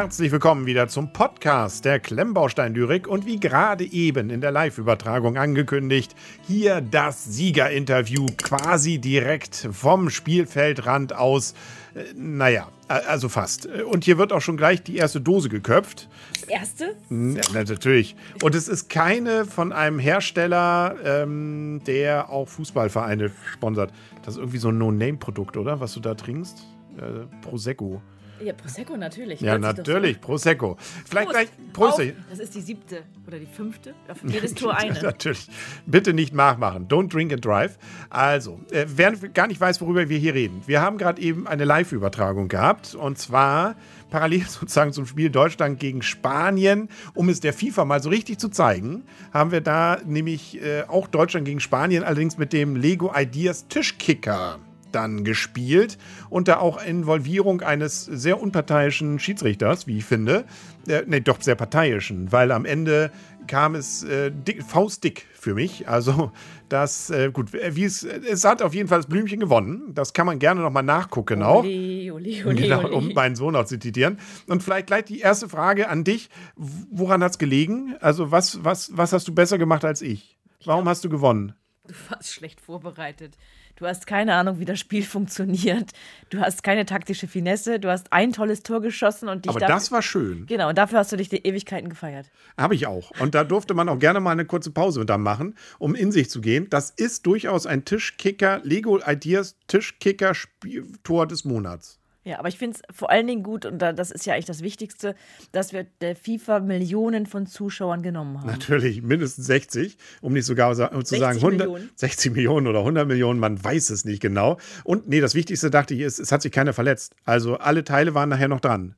Herzlich willkommen wieder zum Podcast der Klemmbaustein-Lyrik und wie gerade eben in der Live-Übertragung angekündigt, hier das Siegerinterview quasi direkt vom Spielfeldrand aus. Äh, naja, also fast. Und hier wird auch schon gleich die erste Dose geköpft. Erste? Ja, natürlich. Und es ist keine von einem Hersteller, ähm, der auch Fußballvereine sponsert. Das ist irgendwie so ein No-Name-Produkt, oder? Was du da trinkst? Äh, Prosecco. Ja, Prosecco natürlich. Ja, natürlich. Prosecco. Vielleicht Prost. gleich Prost. Auf. Das ist die siebte oder die fünfte. Auf jedes Tor eine. natürlich. Bitte nicht nachmachen. Don't drink and drive. Also, äh, wer gar nicht weiß, worüber wir hier reden. Wir haben gerade eben eine Live-Übertragung gehabt und zwar parallel sozusagen zum Spiel Deutschland gegen Spanien, um es der FIFA mal so richtig zu zeigen, haben wir da nämlich äh, auch Deutschland gegen Spanien, allerdings mit dem Lego Ideas Tischkicker dann gespielt, unter auch Involvierung eines sehr unparteiischen Schiedsrichters, wie ich finde. Äh, ne, doch sehr parteiischen, weil am Ende kam es äh, dick, faustdick für mich. Also, das, äh, gut, wie es, es hat auf jeden Fall das Blümchen gewonnen. Das kann man gerne nochmal nachgucken auch. Oli, oli, oli, genau, um meinen Sohn auch zu zitieren. Und vielleicht gleich die erste Frage an dich. Woran hat es gelegen? Also, was, was, was hast du besser gemacht als ich? Warum hast du gewonnen? Du warst schlecht vorbereitet. Du hast keine Ahnung, wie das Spiel funktioniert. Du hast keine taktische Finesse. Du hast ein tolles Tor geschossen und dich Aber das war schön. Genau, und dafür hast du dich die Ewigkeiten gefeiert. Habe ich auch. Und da durfte man auch gerne mal eine kurze Pause dann machen, um in sich zu gehen. Das ist durchaus ein Tischkicker, Lego Ideas Tischkicker-Tor des Monats. Ja, aber ich finde es vor allen Dingen gut, und das ist ja eigentlich das Wichtigste, dass wir der FIFA Millionen von Zuschauern genommen haben. Natürlich, mindestens 60, um nicht sogar zu sagen 100, Millionen. 60 Millionen oder 100 Millionen, man weiß es nicht genau. Und nee, das Wichtigste dachte ich ist, es hat sich keiner verletzt. Also alle Teile waren nachher noch dran.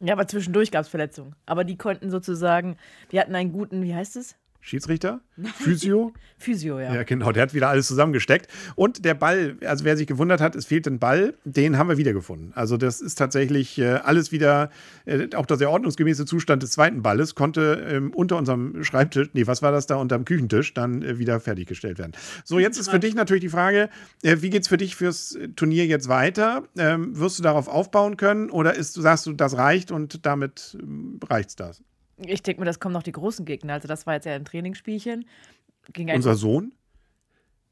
Ja, aber zwischendurch gab es Verletzungen. Aber die konnten sozusagen, wir hatten einen guten, wie heißt es? Schiedsrichter? Physio? Physio, ja. Ja, genau. Der hat wieder alles zusammengesteckt. Und der Ball, also wer sich gewundert hat, es fehlt ein Ball, den haben wir wiedergefunden. Also das ist tatsächlich äh, alles wieder, äh, auch der ordnungsgemäße Zustand des zweiten Balles konnte ähm, unter unserem Schreibtisch, nee, was war das da, unterm Küchentisch, dann äh, wieder fertiggestellt werden. So, jetzt ist für dich natürlich die Frage, äh, wie geht es für dich fürs Turnier jetzt weiter? Ähm, wirst du darauf aufbauen können oder ist, sagst du, das reicht und damit ähm, reicht's das? Ich denke mir, das kommen noch die großen Gegner. Also, das war jetzt ja ein Trainingsspielchen. Unser Sohn?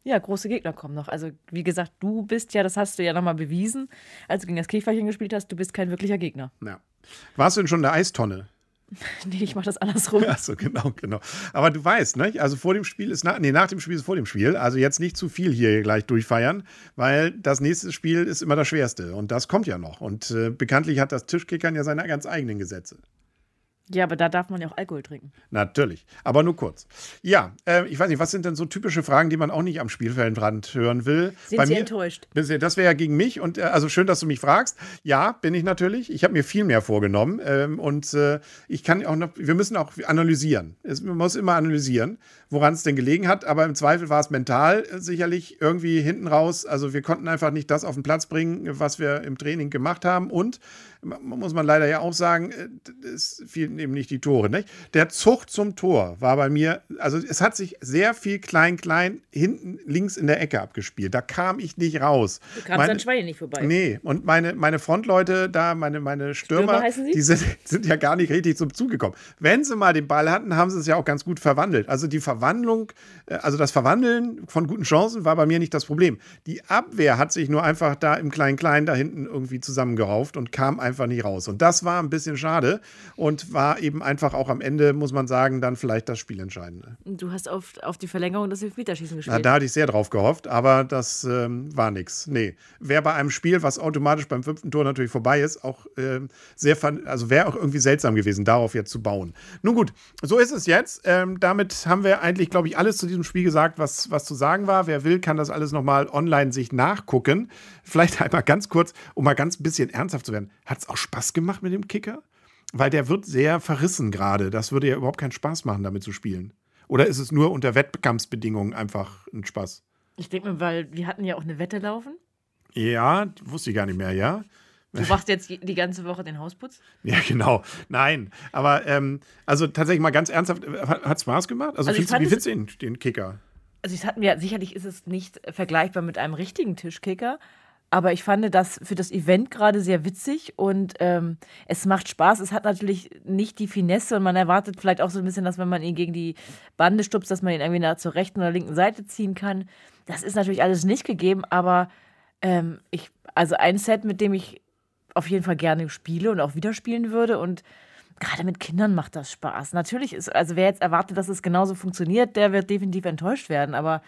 Ja, große Gegner kommen noch. Also, wie gesagt, du bist ja, das hast du ja nochmal bewiesen, als du gegen das Käferchen gespielt hast, du bist kein wirklicher Gegner. Ja. Warst du denn schon in der Eistonne? Nee, ich mach das andersrum. Achso, genau, genau. Aber du weißt, ne? Also vor dem Spiel ist nach, nee, nach dem Spiel ist vor dem Spiel. Also jetzt nicht zu viel hier gleich durchfeiern, weil das nächste Spiel ist immer das schwerste. Und das kommt ja noch. Und äh, bekanntlich hat das Tischkickern ja seine ganz eigenen Gesetze. Ja, aber da darf man ja auch Alkohol trinken. Natürlich, aber nur kurz. Ja, äh, ich weiß nicht, was sind denn so typische Fragen, die man auch nicht am Spielfeldrand hören will? Sind Bei Sie mir, enttäuscht? Das wäre ja gegen mich und äh, also schön, dass du mich fragst. Ja, bin ich natürlich. Ich habe mir viel mehr vorgenommen ähm, und äh, ich kann auch noch, wir müssen auch analysieren. Es, man muss immer analysieren, woran es denn gelegen hat, aber im Zweifel war es mental äh, sicherlich irgendwie hinten raus. Also wir konnten einfach nicht das auf den Platz bringen, was wir im Training gemacht haben und muss man leider ja auch sagen, äh, es fielen eben nicht die Tore. Nicht? Der Zug zum Tor war bei mir, also es hat sich sehr viel klein-klein hinten links in der Ecke abgespielt. Da kam ich nicht raus. Du kamst meine, an Schweine nicht vorbei. Nee, und meine, meine Frontleute da, meine, meine Stürmer, Stürmer die sind, sind ja gar nicht richtig zum Zug gekommen. Wenn sie mal den Ball hatten, haben sie es ja auch ganz gut verwandelt. Also die Verwandlung, äh, also das Verwandeln von guten Chancen war bei mir nicht das Problem. Die Abwehr hat sich nur einfach da im Klein-Klein da hinten irgendwie zusammengerauft und kam einfach einfach nicht raus. Und das war ein bisschen schade und war eben einfach auch am Ende, muss man sagen, dann vielleicht das Spiel entscheidende. Du hast auf, auf die Verlängerung des Elfmeterschießen gespielt. Na, da hatte ich sehr drauf gehofft, aber das ähm, war nichts. Nee. Wäre bei einem Spiel, was automatisch beim fünften Tor natürlich vorbei ist, auch ähm, sehr, also wäre auch irgendwie seltsam gewesen, darauf jetzt zu bauen. Nun gut, so ist es jetzt. Ähm, damit haben wir eigentlich, glaube ich, alles zu diesem Spiel gesagt, was, was zu sagen war. Wer will, kann das alles nochmal online sich nachgucken. Vielleicht einmal ganz kurz, um mal ganz ein bisschen ernsthaft zu werden. Hat es auch Spaß gemacht mit dem Kicker? Weil der wird sehr verrissen gerade. Das würde ja überhaupt keinen Spaß machen, damit zu spielen. Oder ist es nur unter Wettkampfsbedingungen einfach ein Spaß? Ich denke mir, weil wir hatten ja auch eine Wette laufen. Ja, wusste ich gar nicht mehr, ja. Du machst jetzt die ganze Woche den Hausputz? Ja, genau. Nein, aber ähm, also tatsächlich mal ganz ernsthaft, hat Spaß gemacht? Also, also wie findest du den, den Kicker? Also, es hat mir, sicherlich ist es nicht vergleichbar mit einem richtigen Tischkicker, Aber ich fand das für das Event gerade sehr witzig und ähm, es macht Spaß. Es hat natürlich nicht die Finesse und man erwartet vielleicht auch so ein bisschen, dass wenn man ihn gegen die Bande stupst, dass man ihn irgendwie nach zur rechten oder linken Seite ziehen kann. Das ist natürlich alles nicht gegeben, aber ähm, ich, also ein Set, mit dem ich auf jeden Fall gerne spiele und auch wieder spielen würde und gerade mit Kindern macht das Spaß. Natürlich ist, also wer jetzt erwartet, dass es genauso funktioniert, der wird definitiv enttäuscht werden, aber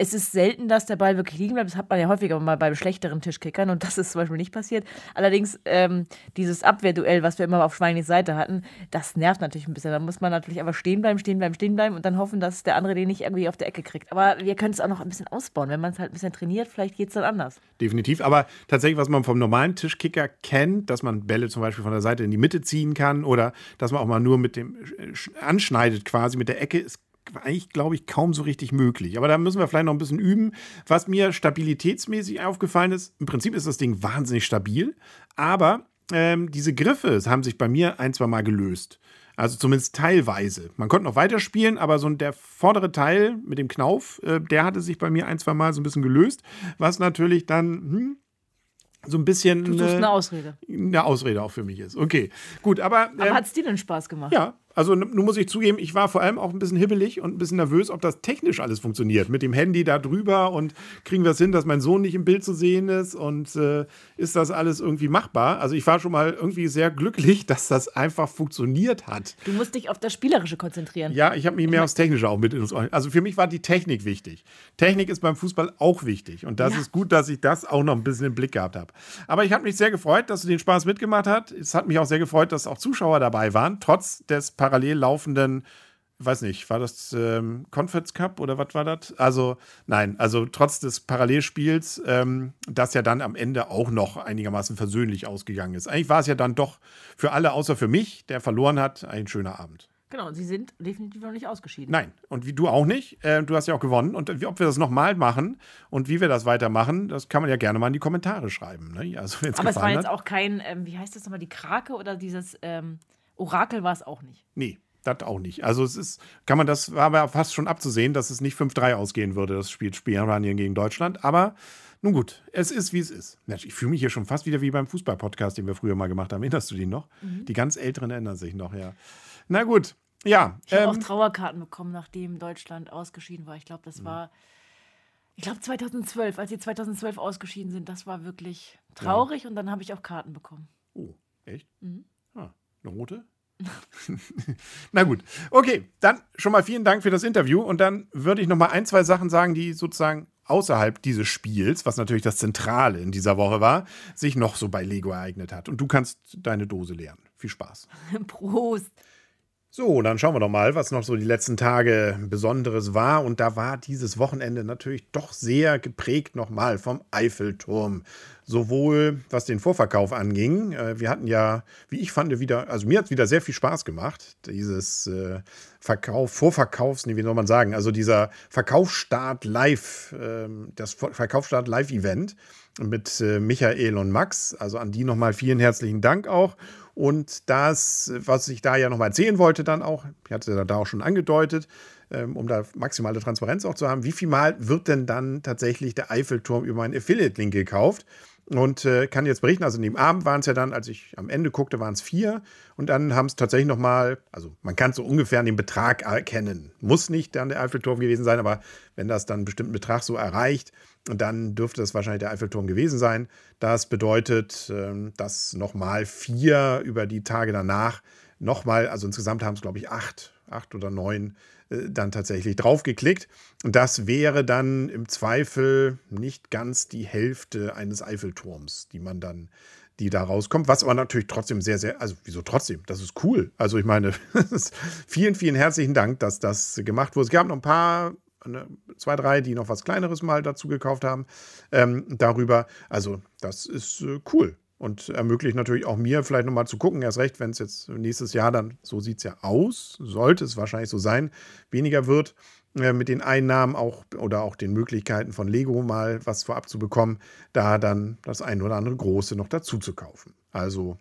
es ist selten, dass der Ball wirklich liegen bleibt. Das hat man ja häufiger mal bei schlechteren Tischkickern und das ist zum Beispiel nicht passiert. Allerdings ähm, dieses Abwehrduell, was wir immer auf Schweinis Seite hatten, das nervt natürlich ein bisschen. Da muss man natürlich einfach stehen bleiben, stehen bleiben, stehen bleiben und dann hoffen, dass der andere den nicht irgendwie auf der Ecke kriegt. Aber wir können es auch noch ein bisschen ausbauen. Wenn man es halt ein bisschen trainiert, vielleicht geht es dann anders. Definitiv. Aber tatsächlich, was man vom normalen Tischkicker kennt, dass man Bälle zum Beispiel von der Seite in die Mitte ziehen kann oder dass man auch mal nur mit dem äh, anschneidet quasi mit der Ecke, ist eigentlich, glaube ich, kaum so richtig möglich. Aber da müssen wir vielleicht noch ein bisschen üben. Was mir stabilitätsmäßig aufgefallen ist, im Prinzip ist das Ding wahnsinnig stabil, aber ähm, diese Griffe haben sich bei mir ein, zwei Mal gelöst. Also zumindest teilweise. Man konnte noch weiterspielen, aber so der vordere Teil mit dem Knauf, äh, der hatte sich bei mir ein, zwei Mal so ein bisschen gelöst, was natürlich dann hm, so ein bisschen. Du suchst eine Ausrede. Eine Ausrede auch für mich ist. Okay, gut, aber. Aber ähm, hat es dir denn Spaß gemacht? Ja, also nun muss ich zugeben, ich war vor allem auch ein bisschen hibbelig und ein bisschen nervös, ob das technisch alles funktioniert. Mit dem Handy da drüber und kriegen wir es hin, dass mein Sohn nicht im Bild zu sehen ist und äh, ist das alles irgendwie machbar? Also ich war schon mal irgendwie sehr glücklich, dass das einfach funktioniert hat. Du musst dich auf das Spielerische konzentrieren. Ja, ich habe mich mehr aufs Technische auch mit. Also für mich war die Technik wichtig. Technik ist beim Fußball auch wichtig und das ja. ist gut, dass ich das auch noch ein bisschen im Blick gehabt habe. Aber ich habe mich sehr gefreut, dass du den Spaß mitgemacht hast. Es hat mich auch sehr gefreut, dass auch Zuschauer dabei waren, trotz des parallel laufenden, weiß nicht, war das ähm, Conference Cup oder was war das? Also, nein, also trotz des Parallelspiels, ähm, das ja dann am Ende auch noch einigermaßen versöhnlich ausgegangen ist. Eigentlich war es ja dann doch für alle, außer für mich, der verloren hat, ein schöner Abend. Genau, sie sind definitiv noch nicht ausgeschieden. Nein, und wie du auch nicht. Äh, du hast ja auch gewonnen. Und ob wir das nochmal machen und wie wir das weitermachen, das kann man ja gerne mal in die Kommentare schreiben. Ne? Also, Aber es war jetzt auch kein, ähm, wie heißt das nochmal, die Krake oder dieses. Ähm Orakel war es auch nicht. Nee, das auch nicht. Also es ist, kann man das, war aber fast schon abzusehen, dass es nicht 5-3 ausgehen würde, das Spiel Spanien gegen Deutschland. Aber nun gut, es ist, wie es ist. Ich fühle mich hier schon fast wieder wie beim Fußball-Podcast, den wir früher mal gemacht haben. Erinnerst du den noch? Mhm. Die ganz Älteren erinnern sich noch, ja. Na gut, ja. Ich habe ähm, auch Trauerkarten bekommen, nachdem Deutschland ausgeschieden war. Ich glaube, das mhm. war, ich glaube 2012, als sie 2012 ausgeschieden sind. Das war wirklich traurig ja. und dann habe ich auch Karten bekommen. Oh, echt? Mhm. Ah, eine rote? Na gut. Okay, dann schon mal vielen Dank für das Interview. Und dann würde ich noch mal ein, zwei Sachen sagen, die sozusagen außerhalb dieses Spiels, was natürlich das Zentrale in dieser Woche war, sich noch so bei Lego ereignet hat. Und du kannst deine Dose leeren. Viel Spaß. Prost. So, dann schauen wir doch mal, was noch so die letzten Tage Besonderes war. Und da war dieses Wochenende natürlich doch sehr geprägt nochmal vom Eiffelturm. Sowohl was den Vorverkauf anging. Äh, wir hatten ja, wie ich fand, wieder, also mir hat es wieder sehr viel Spaß gemacht, dieses äh, Verkauf, Vorverkaufs, wie soll man sagen, also dieser Verkaufsstart Live, äh, das Verkaufsstart Live-Event mit äh, Michael und Max. Also an die nochmal vielen herzlichen Dank auch. Und das, was ich da ja nochmal erzählen wollte, dann auch, ich hatte da auch schon angedeutet, ähm, um da maximale Transparenz auch zu haben, wie viel Mal wird denn dann tatsächlich der Eiffelturm über einen Affiliate-Link gekauft? Und äh, kann jetzt berichten, also in dem Abend waren es ja dann, als ich am Ende guckte, waren es vier. Und dann haben es tatsächlich nochmal, also man kann so ungefähr den Betrag erkennen. Muss nicht dann der Eiffelturm gewesen sein, aber wenn das dann einen bestimmten Betrag so erreicht, dann dürfte es wahrscheinlich der Eiffelturm gewesen sein. Das bedeutet, ähm, dass nochmal vier über die Tage danach nochmal, also insgesamt haben es, glaube ich, acht, acht oder neun äh, dann tatsächlich draufgeklickt. Und das wäre dann im Zweifel nicht ganz die Hälfte eines Eiffelturms, die man dann, die da rauskommt. Was aber natürlich trotzdem sehr, sehr, also wieso trotzdem? Das ist cool. Also ich meine, vielen, vielen herzlichen Dank, dass das gemacht wurde. Es gab noch ein paar zwei, drei, die noch was Kleineres mal dazu gekauft haben, ähm, darüber. Also, das ist äh, cool und ermöglicht natürlich auch mir vielleicht nochmal zu gucken, erst recht, wenn es jetzt nächstes Jahr dann, so sieht es ja aus, sollte es wahrscheinlich so sein, weniger wird äh, mit den Einnahmen auch oder auch den Möglichkeiten von Lego mal was vorab zu bekommen, da dann das ein oder andere große noch dazu zu kaufen. Also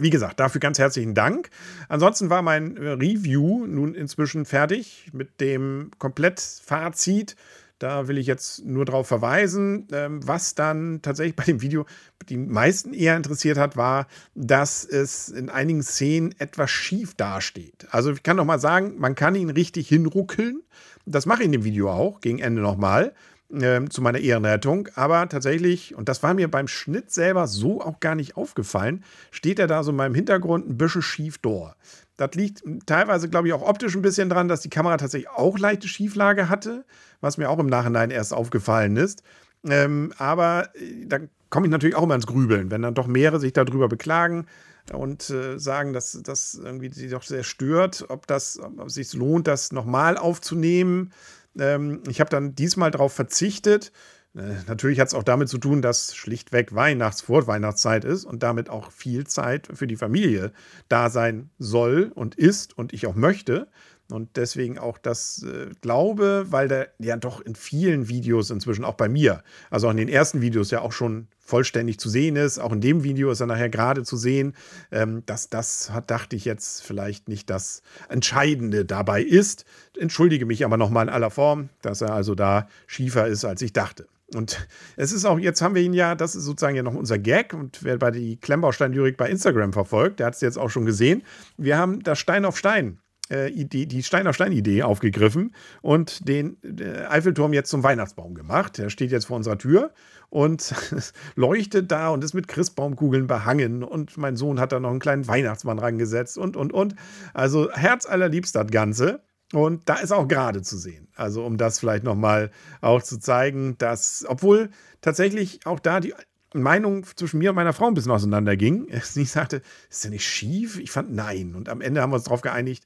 wie gesagt, dafür ganz herzlichen Dank. Ansonsten war mein äh, Review nun inzwischen fertig mit dem Komplettfazit Da will ich jetzt nur darauf verweisen. Ähm, was dann tatsächlich bei dem Video die meisten eher interessiert hat, war, dass es in einigen Szenen etwas schief dasteht. Also ich kann noch mal sagen, man kann ihn richtig hinruckeln. Das mache ich in dem Video auch, gegen Ende nochmal. Ähm, zu meiner Ehrenrettung. Aber tatsächlich, und das war mir beim Schnitt selber so auch gar nicht aufgefallen, steht er da so in meinem Hintergrund ein bisschen schief door. Das liegt teilweise, glaube ich, auch optisch ein bisschen dran, dass die Kamera tatsächlich auch leichte Schieflage hatte, was mir auch im Nachhinein erst aufgefallen ist. Ähm, aber äh, da komme ich natürlich auch immer ins Grübeln, wenn dann doch mehrere sich darüber beklagen und äh, sagen, dass das irgendwie sie doch sehr stört, ob das, ob es sich lohnt, das nochmal aufzunehmen. Ähm, ich habe dann diesmal darauf verzichtet. Äh, natürlich hat es auch damit zu tun, dass schlichtweg Weihnachts-, Vorweihnachtszeit ist und damit auch viel Zeit für die Familie da sein soll und ist und ich auch möchte. Und deswegen auch das äh, glaube, weil der ja doch in vielen Videos inzwischen, auch bei mir, also auch in den ersten Videos ja auch schon vollständig zu sehen ist. Auch in dem Video ist er nachher gerade zu sehen, ähm, dass das, hat, dachte ich jetzt, vielleicht nicht das Entscheidende dabei ist. Entschuldige mich aber nochmal in aller Form, dass er also da schiefer ist, als ich dachte. Und es ist auch, jetzt haben wir ihn ja, das ist sozusagen ja noch unser Gag. Und wer bei die Klemmbaustein-Lyrik bei Instagram verfolgt, der hat es jetzt auch schon gesehen. Wir haben das Stein auf Stein äh, Idee, die Stein auf Stein-Idee aufgegriffen und den äh, Eiffelturm jetzt zum Weihnachtsbaum gemacht. Der steht jetzt vor unserer Tür und leuchtet da und ist mit Christbaumkugeln behangen. Und mein Sohn hat da noch einen kleinen Weihnachtsmann rangesetzt und, und, und. Also herzallerliebst das Ganze. Und da ist auch gerade zu sehen. Also um das vielleicht nochmal auch zu zeigen, dass, obwohl tatsächlich auch da die Meinung zwischen mir und meiner Frau ein bisschen auseinanderging. Sie sagte, ist der nicht schief? Ich fand nein. Und am Ende haben wir uns darauf geeinigt,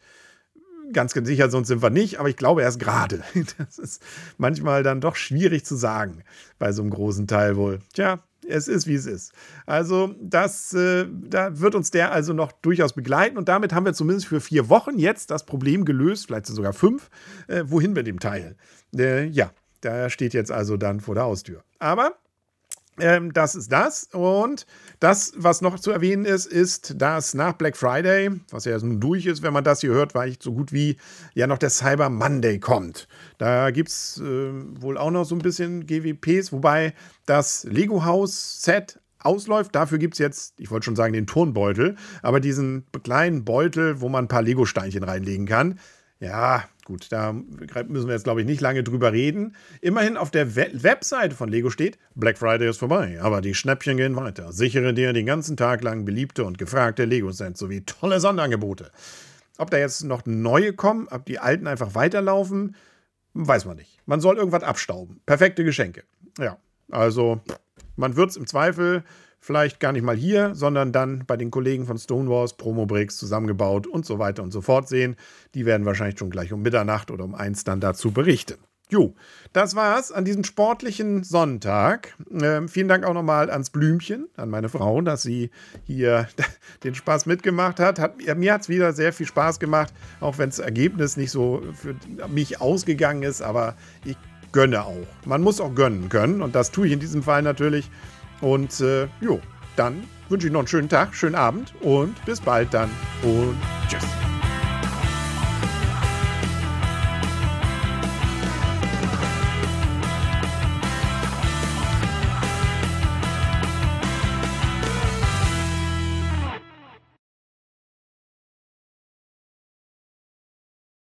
ganz, ganz sicher, sonst sind wir nicht, aber ich glaube erst gerade. Das ist manchmal dann doch schwierig zu sagen bei so einem großen Teil wohl. Tja, es ist, wie es ist. Also, das, äh, da wird uns der also noch durchaus begleiten und damit haben wir zumindest für vier Wochen jetzt das Problem gelöst, vielleicht sogar fünf, äh, wohin mit dem Teil. Äh, ja, da steht jetzt also dann vor der Haustür. Aber ähm, das ist das. Und das, was noch zu erwähnen ist, ist, dass nach Black Friday, was ja nun durch ist, wenn man das hier hört, weil ich so gut wie ja noch der Cyber Monday kommt. Da gibt es äh, wohl auch noch so ein bisschen GWPs, wobei das Lego House Set ausläuft. Dafür gibt es jetzt, ich wollte schon sagen, den Turnbeutel, aber diesen kleinen Beutel, wo man ein paar Lego-Steinchen reinlegen kann. Ja, gut, da müssen wir jetzt, glaube ich, nicht lange drüber reden. Immerhin auf der We Webseite von Lego steht, Black Friday ist vorbei, aber die Schnäppchen gehen weiter. Sichere dir den ganzen Tag lang beliebte und gefragte Lego-Sets sowie tolle Sonderangebote. Ob da jetzt noch neue kommen, ob die alten einfach weiterlaufen, weiß man nicht. Man soll irgendwas abstauben. Perfekte Geschenke. Ja, also man wird es im Zweifel vielleicht gar nicht mal hier, sondern dann bei den Kollegen von Stonewalls, Promobricks zusammengebaut und so weiter und so fort sehen. Die werden wahrscheinlich schon gleich um Mitternacht oder um eins dann dazu berichten. Jo, das war's an diesem sportlichen Sonntag. Ähm, vielen Dank auch nochmal ans Blümchen, an meine Frau, dass sie hier den Spaß mitgemacht hat. hat mir hat es wieder sehr viel Spaß gemacht, auch wenn das Ergebnis nicht so für mich ausgegangen ist, aber ich gönne auch. Man muss auch gönnen können und das tue ich in diesem Fall natürlich. Und äh, jo, dann wünsche ich noch einen schönen Tag, schönen Abend und bis bald dann und tschüss.